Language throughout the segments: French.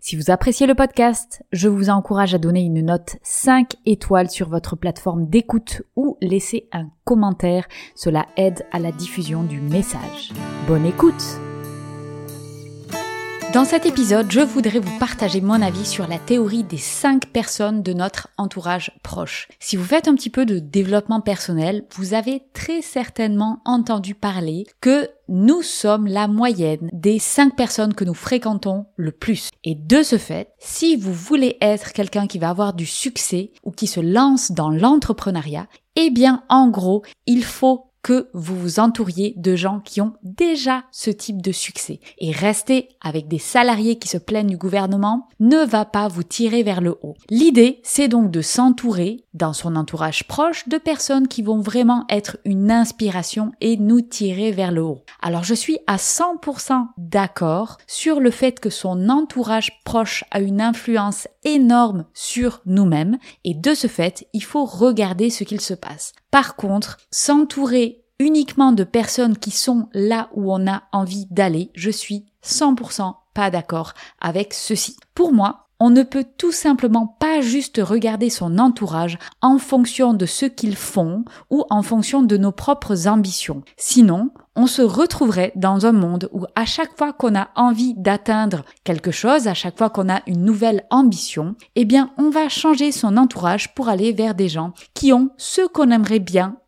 Si vous appréciez le podcast, je vous encourage à donner une note 5 étoiles sur votre plateforme d'écoute ou laisser un commentaire. Cela aide à la diffusion du message. Bonne écoute dans cet épisode, je voudrais vous partager mon avis sur la théorie des 5 personnes de notre entourage proche. Si vous faites un petit peu de développement personnel, vous avez très certainement entendu parler que nous sommes la moyenne des 5 personnes que nous fréquentons le plus. Et de ce fait, si vous voulez être quelqu'un qui va avoir du succès ou qui se lance dans l'entrepreneuriat, eh bien, en gros, il faut que vous vous entouriez de gens qui ont déjà ce type de succès. Et rester avec des salariés qui se plaignent du gouvernement ne va pas vous tirer vers le haut. L'idée, c'est donc de s'entourer, dans son entourage proche, de personnes qui vont vraiment être une inspiration et nous tirer vers le haut. Alors je suis à 100% d'accord sur le fait que son entourage proche a une influence énorme sur nous-mêmes et de ce fait, il faut regarder ce qu'il se passe. Par contre, s'entourer uniquement de personnes qui sont là où on a envie d'aller, je suis 100% pas d'accord avec ceci. Pour moi, on ne peut tout simplement pas juste regarder son entourage en fonction de ce qu'ils font ou en fonction de nos propres ambitions. Sinon, on se retrouverait dans un monde où à chaque fois qu'on a envie d'atteindre quelque chose, à chaque fois qu'on a une nouvelle ambition, eh bien, on va changer son entourage pour aller vers des gens qui ont ce qu'on aimerait bien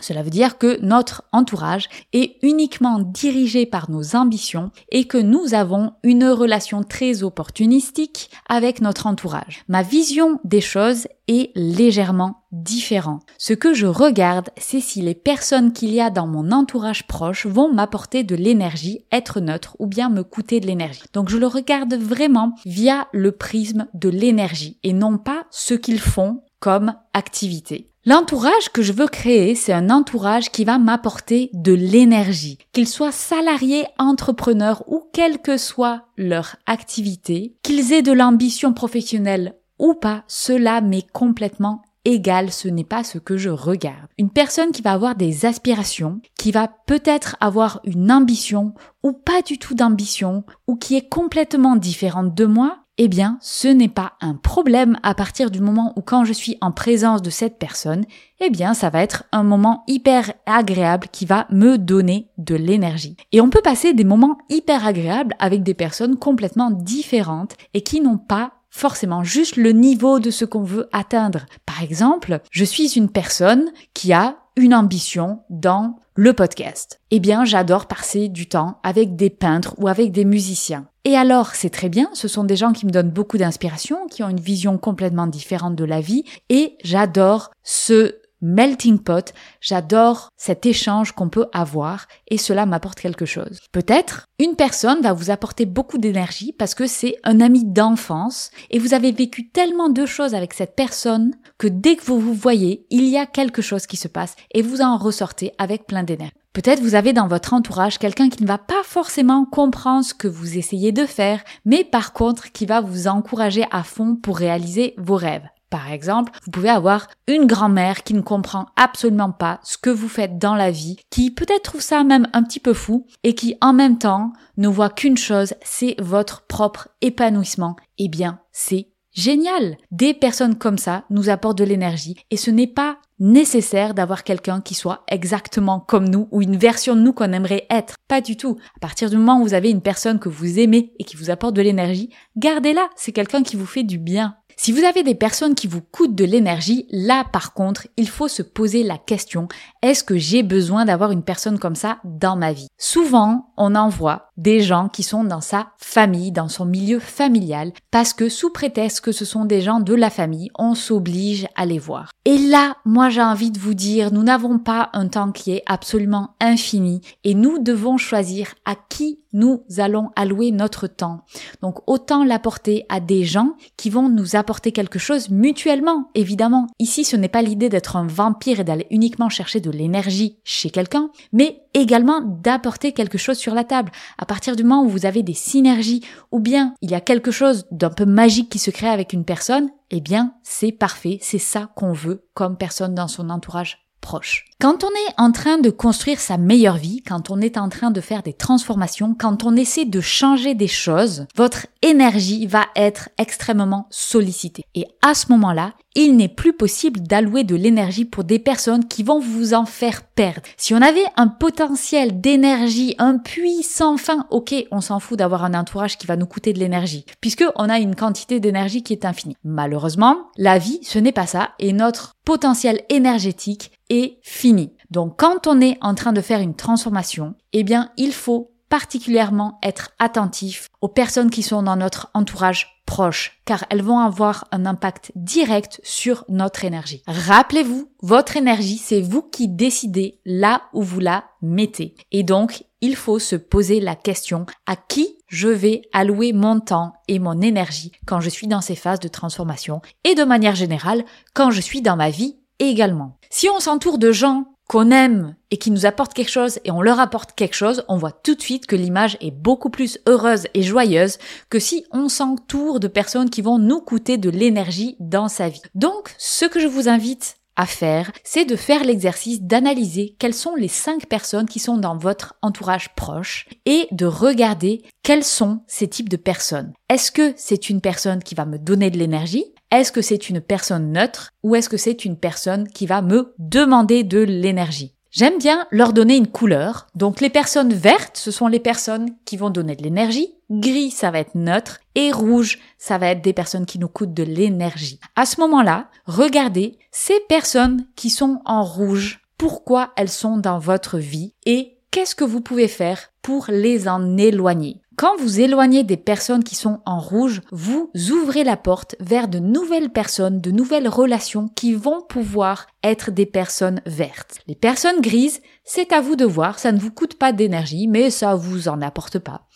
Cela veut dire que notre entourage est uniquement dirigé par nos ambitions et que nous avons une relation très opportunistique avec notre entourage. Ma vision des choses est légèrement différent. Ce que je regarde, c'est si les personnes qu'il y a dans mon entourage proche vont m'apporter de l'énergie, être neutre ou bien me coûter de l'énergie. Donc je le regarde vraiment via le prisme de l'énergie et non pas ce qu'ils font comme activité. L'entourage que je veux créer, c'est un entourage qui va m'apporter de l'énergie. Qu'ils soient salariés, entrepreneurs ou quelle que soit leur activité, qu'ils aient de l'ambition professionnelle ou pas, cela m'est complètement égal, ce n'est pas ce que je regarde. Une personne qui va avoir des aspirations, qui va peut-être avoir une ambition ou pas du tout d'ambition, ou qui est complètement différente de moi, eh bien, ce n'est pas un problème à partir du moment où quand je suis en présence de cette personne, eh bien, ça va être un moment hyper agréable qui va me donner de l'énergie. Et on peut passer des moments hyper agréables avec des personnes complètement différentes et qui n'ont pas forcément juste le niveau de ce qu'on veut atteindre. Par exemple, je suis une personne qui a une ambition dans le podcast. Eh bien, j'adore passer du temps avec des peintres ou avec des musiciens. Et alors, c'est très bien, ce sont des gens qui me donnent beaucoup d'inspiration, qui ont une vision complètement différente de la vie, et j'adore ce melting pot, j'adore cet échange qu'on peut avoir et cela m'apporte quelque chose. Peut-être une personne va vous apporter beaucoup d'énergie parce que c'est un ami d'enfance et vous avez vécu tellement de choses avec cette personne que dès que vous vous voyez, il y a quelque chose qui se passe et vous en ressortez avec plein d'énergie. Peut-être vous avez dans votre entourage quelqu'un qui ne va pas forcément comprendre ce que vous essayez de faire, mais par contre qui va vous encourager à fond pour réaliser vos rêves. Par exemple, vous pouvez avoir une grand-mère qui ne comprend absolument pas ce que vous faites dans la vie, qui peut-être trouve ça même un petit peu fou et qui en même temps ne voit qu'une chose, c'est votre propre épanouissement. Eh bien, c'est génial. Des personnes comme ça nous apportent de l'énergie et ce n'est pas nécessaire d'avoir quelqu'un qui soit exactement comme nous ou une version de nous qu'on aimerait être. Pas du tout. À partir du moment où vous avez une personne que vous aimez et qui vous apporte de l'énergie, gardez-la. C'est quelqu'un qui vous fait du bien. Si vous avez des personnes qui vous coûtent de l'énergie, là par contre, il faut se poser la question, est-ce que j'ai besoin d'avoir une personne comme ça dans ma vie? Souvent, on envoie des gens qui sont dans sa famille, dans son milieu familial, parce que sous prétexte que ce sont des gens de la famille, on s'oblige à les voir. Et là, moi j'ai envie de vous dire, nous n'avons pas un temps qui est absolument infini et nous devons choisir à qui nous allons allouer notre temps. Donc autant l'apporter à des gens qui vont nous apporter quelque chose mutuellement, évidemment. Ici, ce n'est pas l'idée d'être un vampire et d'aller uniquement chercher de l'énergie chez quelqu'un, mais également d'apporter quelque chose sur la table. À partir du moment où vous avez des synergies ou bien il y a quelque chose d'un peu magique qui se crée avec une personne, eh bien, c'est parfait, c'est ça qu'on veut comme personne dans son entourage proche. Quand on est en train de construire sa meilleure vie, quand on est en train de faire des transformations, quand on essaie de changer des choses, votre énergie va être extrêmement sollicitée. Et à ce moment-là, il n'est plus possible d'allouer de l'énergie pour des personnes qui vont vous en faire perdre. Si on avait un potentiel d'énergie, un puits sans fin, ok, on s'en fout d'avoir un entourage qui va nous coûter de l'énergie, puisque on a une quantité d'énergie qui est infinie. Malheureusement, la vie, ce n'est pas ça, et notre potentiel énergétique est fini. Donc quand on est en train de faire une transformation, eh bien, il faut particulièrement être attentif aux personnes qui sont dans notre entourage proche, car elles vont avoir un impact direct sur notre énergie. Rappelez-vous, votre énergie, c'est vous qui décidez là où vous la mettez. Et donc, il faut se poser la question à qui je vais allouer mon temps et mon énergie quand je suis dans ces phases de transformation et de manière générale quand je suis dans ma vie également. Si on s'entoure de gens qu'on aime et qui nous apportent quelque chose et on leur apporte quelque chose, on voit tout de suite que l'image est beaucoup plus heureuse et joyeuse que si on s'entoure de personnes qui vont nous coûter de l'énergie dans sa vie. Donc, ce que je vous invite à faire, c'est de faire l'exercice d'analyser quelles sont les cinq personnes qui sont dans votre entourage proche et de regarder quels sont ces types de personnes. Est-ce que c'est une personne qui va me donner de l'énergie? Est-ce que c'est une personne neutre ou est-ce que c'est une personne qui va me demander de l'énergie? J'aime bien leur donner une couleur. Donc les personnes vertes, ce sont les personnes qui vont donner de l'énergie. Gris, ça va être neutre. Et rouge, ça va être des personnes qui nous coûtent de l'énergie. À ce moment-là, regardez ces personnes qui sont en rouge. Pourquoi elles sont dans votre vie et qu'est-ce que vous pouvez faire pour les en éloigner? Quand vous éloignez des personnes qui sont en rouge, vous ouvrez la porte vers de nouvelles personnes, de nouvelles relations qui vont pouvoir être des personnes vertes. Les personnes grises, c'est à vous de voir, ça ne vous coûte pas d'énergie, mais ça vous en apporte pas.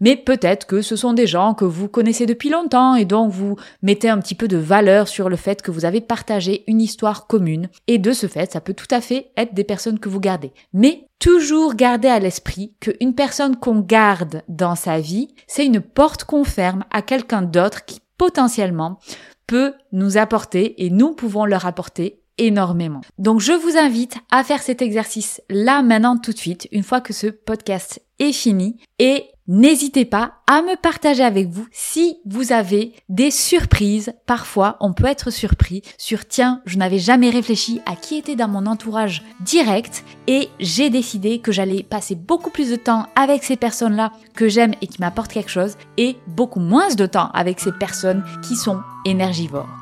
Mais peut-être que ce sont des gens que vous connaissez depuis longtemps et dont vous mettez un petit peu de valeur sur le fait que vous avez partagé une histoire commune. Et de ce fait, ça peut tout à fait être des personnes que vous gardez. Mais toujours garder à l'esprit qu'une personne qu'on garde dans sa vie, c'est une porte qu'on ferme à quelqu'un d'autre qui potentiellement peut nous apporter et nous pouvons leur apporter Donc je vous invite à faire cet exercice là maintenant tout de suite, une fois que ce podcast est fini, et n'hésitez pas à me partager avec vous si vous avez des surprises. Parfois, on peut être surpris sur tiens, je n'avais jamais réfléchi à qui était dans mon entourage direct et j'ai décidé que j'allais passer beaucoup plus de temps avec ces personnes-là que j'aime et qui m'apportent quelque chose et beaucoup moins de temps avec ces personnes qui sont énergivores.